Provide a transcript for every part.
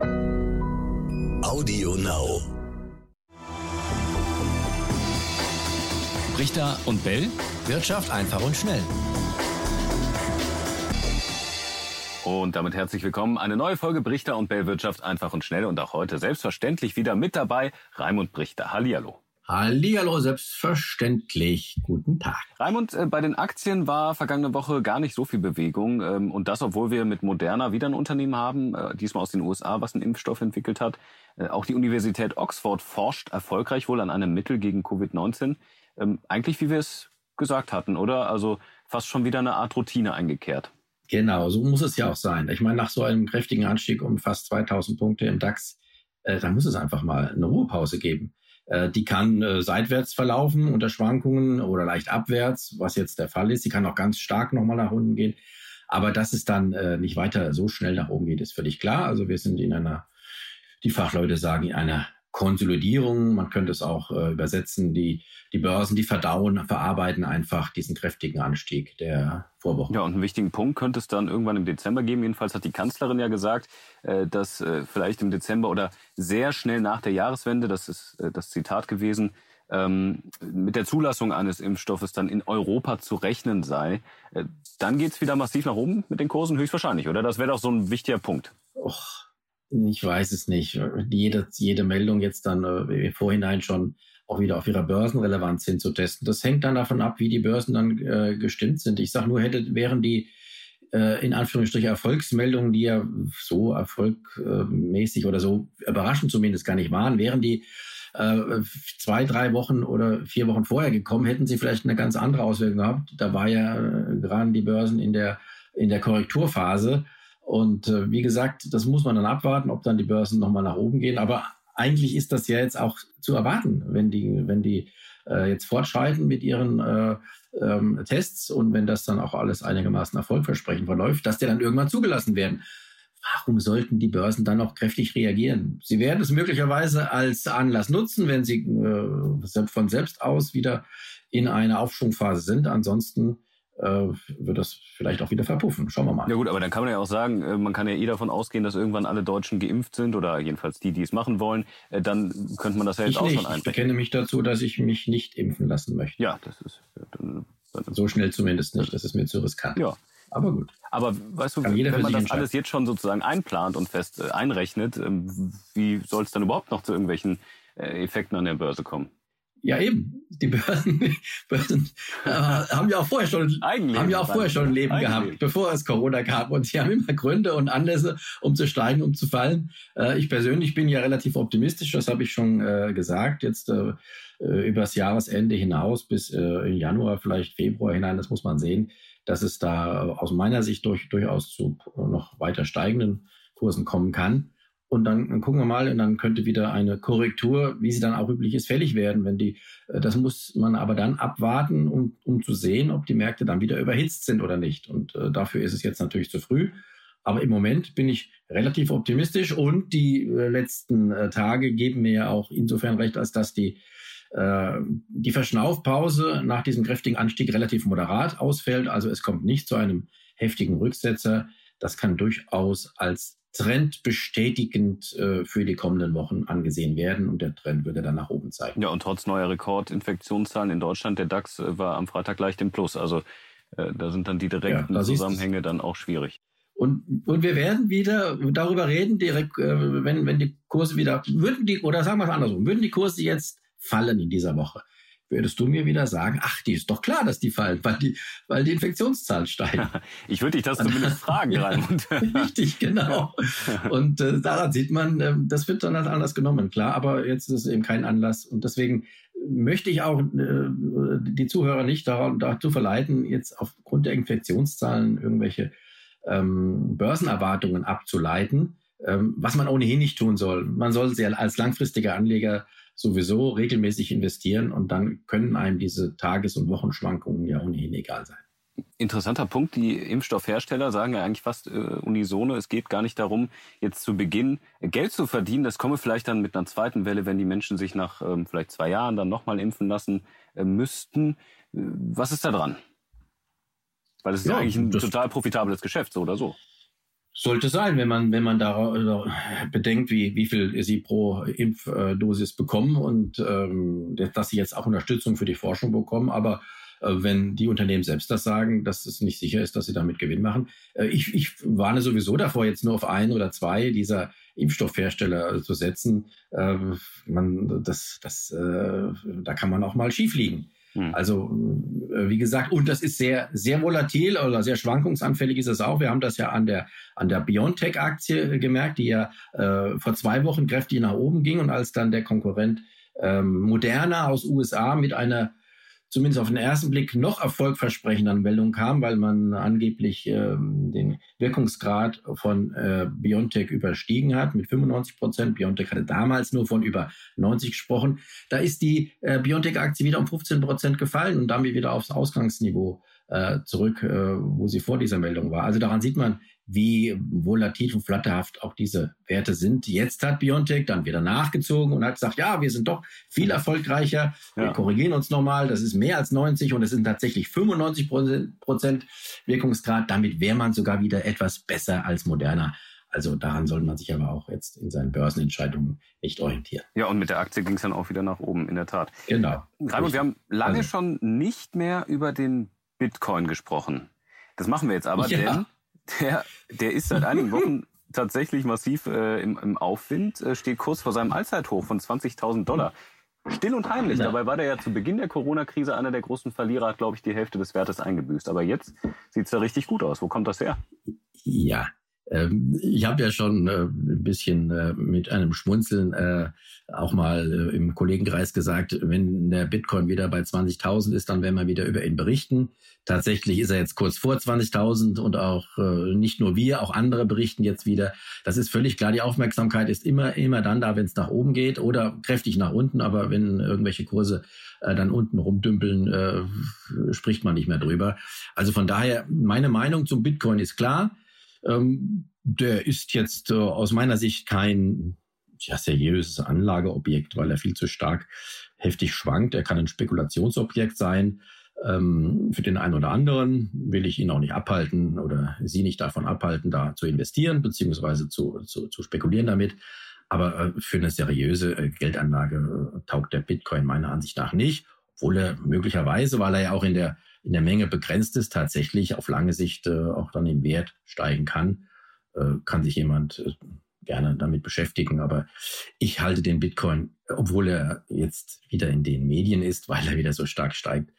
Audio Now. Richter und Bell. Wirtschaft einfach und schnell. Und damit herzlich willkommen. Eine neue Folge Brichter und Bell Wirtschaft einfach und schnell. Und auch heute selbstverständlich wieder mit dabei Raimund Brichter. Hallihallo. Hallihallo, selbstverständlich. Guten Tag. Raimund, äh, bei den Aktien war vergangene Woche gar nicht so viel Bewegung. Ähm, und das, obwohl wir mit Moderna wieder ein Unternehmen haben, äh, diesmal aus den USA, was einen Impfstoff entwickelt hat. Äh, auch die Universität Oxford forscht erfolgreich wohl an einem Mittel gegen Covid-19. Ähm, eigentlich, wie wir es gesagt hatten, oder? Also fast schon wieder eine Art Routine eingekehrt. Genau, so muss es ja auch sein. Ich meine, nach so einem kräftigen Anstieg um fast 2000 Punkte im DAX, äh, da muss es einfach mal eine Ruhepause geben. Äh, die kann äh, seitwärts verlaufen unter Schwankungen oder leicht abwärts, was jetzt der Fall ist. Sie kann auch ganz stark nochmal nach unten gehen. Aber dass es dann äh, nicht weiter so schnell nach oben geht, ist völlig klar. Also wir sind in einer, die Fachleute sagen, in einer Konsolidierung. Man könnte es auch äh, übersetzen. Die, die Börsen, die verdauen, verarbeiten einfach diesen kräftigen Anstieg der Vorwoche. Ja, und einen wichtigen Punkt könnte es dann irgendwann im Dezember geben. Jedenfalls hat die Kanzlerin ja gesagt, äh, dass äh, vielleicht im Dezember oder sehr schnell nach der Jahreswende, das ist äh, das Zitat gewesen, ähm, mit der Zulassung eines Impfstoffes dann in Europa zu rechnen sei. Äh, dann geht's wieder massiv nach oben mit den Kursen, höchstwahrscheinlich, oder? Das wäre doch so ein wichtiger Punkt. Och ich weiß es nicht. Jede, jede Meldung jetzt dann äh, im Vorhinein schon auch wieder auf ihrer Börsenrelevanz hinzutesten. Das hängt dann davon ab, wie die Börsen dann äh, gestimmt sind. Ich sage nur, hätte, wären die äh, in Anführungsstrichen Erfolgsmeldungen, die ja so erfolgmäßig oder so überraschend zumindest gar nicht waren, wären die äh, zwei, drei Wochen oder vier Wochen vorher gekommen, hätten sie vielleicht eine ganz andere Auswirkung gehabt. Da war ja äh, gerade die Börsen in der, in der Korrekturphase. Und äh, wie gesagt, das muss man dann abwarten, ob dann die Börsen nochmal nach oben gehen. Aber eigentlich ist das ja jetzt auch zu erwarten, wenn die, wenn die äh, jetzt fortschreiten mit ihren äh, ähm, Tests und wenn das dann auch alles einigermaßen erfolgversprechend verläuft, dass die dann irgendwann zugelassen werden. Warum sollten die Börsen dann noch kräftig reagieren? Sie werden es möglicherweise als Anlass nutzen, wenn sie äh, von selbst aus wieder in einer Aufschwungphase sind. Ansonsten wird das vielleicht auch wieder verpuffen. Schauen wir mal. Ja gut, aber dann kann man ja auch sagen, äh, man kann ja eh davon ausgehen, dass irgendwann alle Deutschen geimpft sind oder jedenfalls die, die es machen wollen. Äh, dann könnte man das ja jetzt ich auch nicht. schon einbringen. Ich bekenne mich dazu, dass ich mich nicht impfen lassen möchte. Ja, das ist dann, dann so schnell zumindest nicht. Das ist mir zu riskant. Ja. Aber gut. Aber weißt du, wenn man das alles jetzt schon sozusagen einplant und fest einrechnet, ähm, wie soll es dann überhaupt noch zu irgendwelchen Effekten an der Börse kommen? Ja, eben. Die Börsen, Börsen äh, haben ja auch vorher schon, Eigenleben haben ja auch vorher schon ein Leben Eigenleben. gehabt, bevor es Corona gab. Und sie haben immer Gründe und Anlässe, um zu steigen, um zu fallen. Äh, ich persönlich bin ja relativ optimistisch, das habe ich schon äh, gesagt. Jetzt äh, äh übers Jahresende hinaus bis äh, Januar, vielleicht Februar hinein, das muss man sehen, dass es da aus meiner Sicht durch, durchaus zu noch weiter steigenden Kursen kommen kann. Und dann gucken wir mal, und dann könnte wieder eine Korrektur, wie sie dann auch üblich ist, fällig werden. Wenn die, äh, das muss man aber dann abwarten, um, um zu sehen, ob die Märkte dann wieder überhitzt sind oder nicht. Und äh, dafür ist es jetzt natürlich zu früh. Aber im Moment bin ich relativ optimistisch und die äh, letzten äh, Tage geben mir ja auch insofern recht, als dass die, äh, die Verschnaufpause nach diesem kräftigen Anstieg relativ moderat ausfällt. Also es kommt nicht zu einem heftigen Rücksetzer. Das kann durchaus als trendbestätigend äh, für die kommenden Wochen angesehen werden und der Trend würde dann nach oben zeigen. Ja, und trotz neuer Rekordinfektionszahlen in Deutschland, der DAX äh, war am Freitag leicht im Plus. Also äh, da sind dann die direkten ja, Zusammenhänge dann auch schwierig. Und, und wir werden wieder darüber reden, direkt, äh, wenn, wenn die Kurse wieder, würden die, oder sagen wir es andersrum, würden die Kurse jetzt fallen in dieser Woche, würdest du mir wieder sagen, ach, die ist doch klar, dass die fallen, weil die, weil die Infektionszahlen steigen. Ich würde dich das zumindest fragen, Raimund. Richtig, genau. Und äh, daran sieht man, äh, das wird dann als Anlass genommen, klar, aber jetzt ist es eben kein Anlass. Und deswegen möchte ich auch äh, die Zuhörer nicht dazu verleiten, jetzt aufgrund der Infektionszahlen irgendwelche ähm, Börsenerwartungen abzuleiten, ähm, was man ohnehin nicht tun soll. Man soll sie als langfristiger Anleger sowieso regelmäßig investieren und dann können einem diese Tages- und Wochenschwankungen ja ohnehin egal sein. Interessanter Punkt. Die Impfstoffhersteller sagen ja eigentlich fast äh, unisono, es geht gar nicht darum, jetzt zu Beginn Geld zu verdienen. Das komme vielleicht dann mit einer zweiten Welle, wenn die Menschen sich nach ähm, vielleicht zwei Jahren dann nochmal impfen lassen äh, müssten. Äh, was ist da dran? Weil es ist ja, ja eigentlich ein total profitables Geschäft, so oder so. Sollte sein, wenn man, wenn man da, da bedenkt, wie, wie viel sie pro Impfdosis bekommen und ähm, dass sie jetzt auch Unterstützung für die Forschung bekommen. Aber äh, wenn die Unternehmen selbst das sagen, dass es nicht sicher ist, dass sie damit Gewinn machen. Äh, ich, ich warne sowieso davor, jetzt nur auf ein oder zwei dieser Impfstoffhersteller zu setzen. Äh, man, das, das, da kann man auch mal schief liegen. Hm. Also, wie gesagt, und das ist sehr, sehr volatil oder sehr schwankungsanfällig ist es auch. Wir haben das ja an der, an der Biontech-Aktie gemerkt, die ja äh, vor zwei Wochen kräftig nach oben ging und als dann der Konkurrent ähm, Moderna aus USA mit einer zumindest auf den ersten Blick noch erfolgversprechenden Meldung kam, weil man angeblich ähm, den Wirkungsgrad von äh, BioNTech überstiegen hat mit 95 Prozent. BioNTech hatte damals nur von über 90 gesprochen. Da ist die äh, BioNTech-Aktie wieder um 15 Prozent gefallen und damit wieder aufs Ausgangsniveau äh, zurück, äh, wo sie vor dieser Meldung war. Also daran sieht man, wie volatil und flatterhaft auch diese Werte sind. Jetzt hat Biontech dann wieder nachgezogen und hat gesagt, ja, wir sind doch viel erfolgreicher. Wir ja. korrigieren uns nochmal. Das ist mehr als 90 und es sind tatsächlich 95 Prozent Wirkungsgrad. Damit wäre man sogar wieder etwas besser als moderner. Also daran soll man sich aber auch jetzt in seinen Börsenentscheidungen nicht orientieren. Ja, und mit der Aktie ging es dann auch wieder nach oben, in der Tat. Genau. Raimund, wir haben lange also. schon nicht mehr über den Bitcoin gesprochen. Das machen wir jetzt aber, ja. denn der, der ist seit einigen Wochen tatsächlich massiv äh, im, im Aufwind, äh, steht kurz vor seinem Allzeithoch von 20.000 Dollar. Still und heimlich. Ja. Dabei war der ja zu Beginn der Corona-Krise einer der großen Verlierer, hat, glaube ich, die Hälfte des Wertes eingebüßt. Aber jetzt sieht es ja richtig gut aus. Wo kommt das her? Ja, ich habe ja schon äh, ein bisschen äh, mit einem Schmunzeln äh, auch mal im Kollegenkreis gesagt, wenn der Bitcoin wieder bei 20.000 ist, dann werden wir wieder über ihn berichten. Tatsächlich ist er jetzt kurz vor 20.000 und auch nicht nur wir, auch andere berichten jetzt wieder. Das ist völlig klar. Die Aufmerksamkeit ist immer, immer dann da, wenn es nach oben geht oder kräftig nach unten. Aber wenn irgendwelche Kurse dann unten rumdümpeln, spricht man nicht mehr drüber. Also von daher, meine Meinung zum Bitcoin ist klar. Ähm, der ist jetzt äh, aus meiner Sicht kein ja, seriöses Anlageobjekt, weil er viel zu stark heftig schwankt. Er kann ein Spekulationsobjekt sein. Ähm, für den einen oder anderen will ich ihn auch nicht abhalten oder Sie nicht davon abhalten, da zu investieren beziehungsweise zu, zu, zu spekulieren damit. Aber äh, für eine seriöse äh, Geldanlage äh, taugt der Bitcoin meiner Ansicht nach nicht, obwohl er möglicherweise, weil er ja auch in der in der Menge begrenzt ist, tatsächlich auf lange Sicht äh, auch dann im Wert steigen kann, äh, kann sich jemand äh, gerne damit beschäftigen. Aber ich halte den Bitcoin, obwohl er jetzt wieder in den Medien ist, weil er wieder so stark steigt,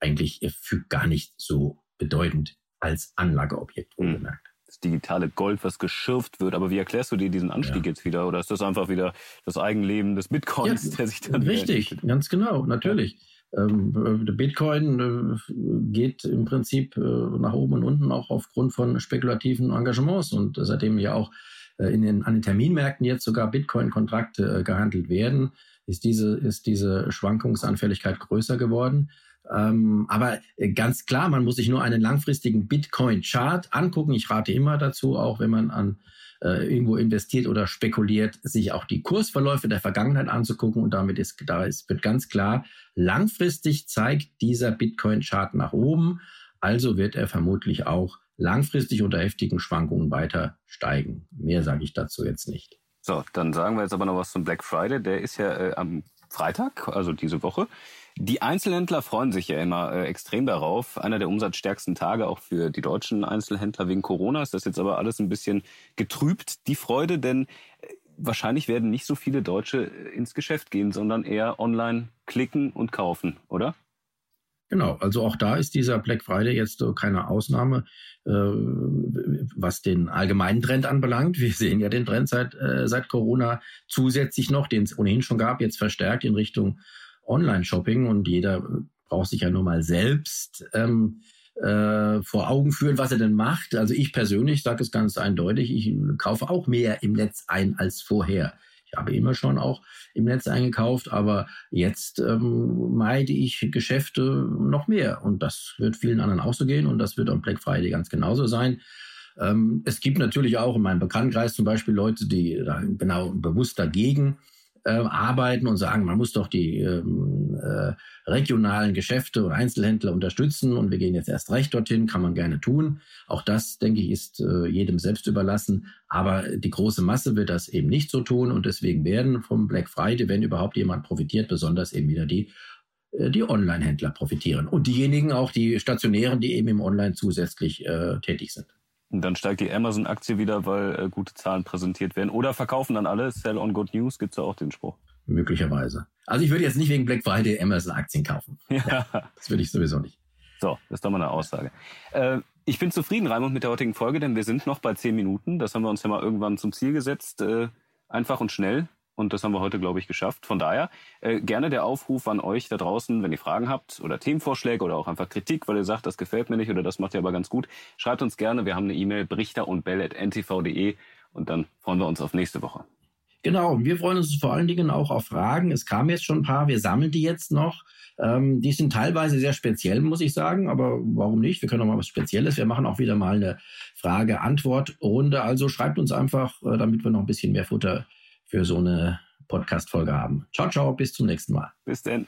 eigentlich für gar nicht so bedeutend als Anlageobjekt hm. wohlgemerkt. Das digitale Gold, was geschürft wird. Aber wie erklärst du dir diesen Anstieg ja. jetzt wieder? Oder ist das einfach wieder das Eigenleben des Bitcoins, ja, der sich dann. Richtig, ganz genau, natürlich. Ja. Ähm, Bitcoin äh, geht im Prinzip äh, nach oben und unten auch aufgrund von spekulativen Engagements und seitdem ja auch äh, in den, an den Terminmärkten jetzt sogar Bitcoin-Kontrakte gehandelt werden, ist diese, ist diese Schwankungsanfälligkeit größer geworden. Ähm, aber ganz klar, man muss sich nur einen langfristigen Bitcoin-Chart angucken. Ich rate immer dazu, auch wenn man an äh, irgendwo investiert oder spekuliert, sich auch die Kursverläufe der Vergangenheit anzugucken. Und damit ist, da ist, wird ganz klar, langfristig zeigt dieser Bitcoin-Chart nach oben. Also wird er vermutlich auch langfristig unter heftigen Schwankungen weiter steigen. Mehr sage ich dazu jetzt nicht. So, dann sagen wir jetzt aber noch was zum Black Friday. Der ist ja äh, am Freitag, also diese Woche. Die Einzelhändler freuen sich ja immer äh, extrem darauf. Einer der umsatzstärksten Tage auch für die deutschen Einzelhändler wegen Corona ist das jetzt aber alles ein bisschen getrübt, die Freude, denn äh, wahrscheinlich werden nicht so viele Deutsche äh, ins Geschäft gehen, sondern eher online klicken und kaufen, oder? Genau, also auch da ist dieser Black Friday jetzt keine Ausnahme, äh, was den allgemeinen Trend anbelangt. Wir sehen ja den Trend seit, äh, seit Corona zusätzlich noch, den es ohnehin schon gab, jetzt verstärkt in Richtung Online-Shopping und jeder braucht sich ja nur mal selbst ähm, äh, vor Augen führen, was er denn macht. Also ich persönlich sage es ganz eindeutig, ich kaufe auch mehr im Netz ein als vorher. Ich habe immer schon auch im Netz eingekauft, aber jetzt ähm, meide ich Geschäfte noch mehr. Und das wird vielen anderen auch so gehen und das wird am Black Friday ganz genauso sein. Ähm, es gibt natürlich auch in meinem Bekanntenkreis zum Beispiel Leute, die da genau bewusst dagegen äh, arbeiten und sagen, man muss doch die ähm, äh, regionalen Geschäfte und Einzelhändler unterstützen und wir gehen jetzt erst recht dorthin, kann man gerne tun. Auch das, denke ich, ist äh, jedem selbst überlassen. Aber die große Masse wird das eben nicht so tun und deswegen werden vom Black Friday, wenn überhaupt jemand profitiert, besonders eben wieder die äh, die Online-Händler profitieren und diejenigen auch die stationären, die eben im Online zusätzlich äh, tätig sind. Und dann steigt die Amazon-Aktie wieder, weil äh, gute Zahlen präsentiert werden. Oder verkaufen dann alle. Sell on good news gibt es ja auch den Spruch. Möglicherweise. Also ich würde jetzt nicht wegen Black Friday Amazon-Aktien kaufen. Ja. ja. Das würde ich sowieso nicht. So, das ist doch mal eine Aussage. Äh, ich bin zufrieden, Raimund, mit der heutigen Folge, denn wir sind noch bei zehn Minuten. Das haben wir uns ja mal irgendwann zum Ziel gesetzt. Äh, einfach und schnell. Und das haben wir heute, glaube ich, geschafft. Von daher äh, gerne der Aufruf an euch da draußen, wenn ihr Fragen habt oder Themenvorschläge oder auch einfach Kritik, weil ihr sagt, das gefällt mir nicht oder das macht ihr aber ganz gut. Schreibt uns gerne. Wir haben eine E-Mail brichter und bell.ntv.de und dann freuen wir uns auf nächste Woche. Genau, wir freuen uns vor allen Dingen auch auf Fragen. Es kamen jetzt schon ein paar, wir sammeln die jetzt noch. Ähm, die sind teilweise sehr speziell, muss ich sagen, aber warum nicht? Wir können auch mal was Spezielles. Wir machen auch wieder mal eine Frage-Antwort-Runde. Also schreibt uns einfach, äh, damit wir noch ein bisschen mehr Futter für so eine Podcast-Folge haben. Ciao, ciao, bis zum nächsten Mal. Bis denn.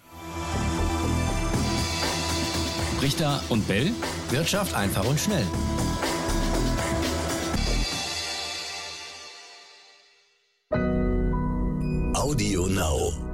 Richter und Bell. Wirtschaft einfach und schnell. Audio Now.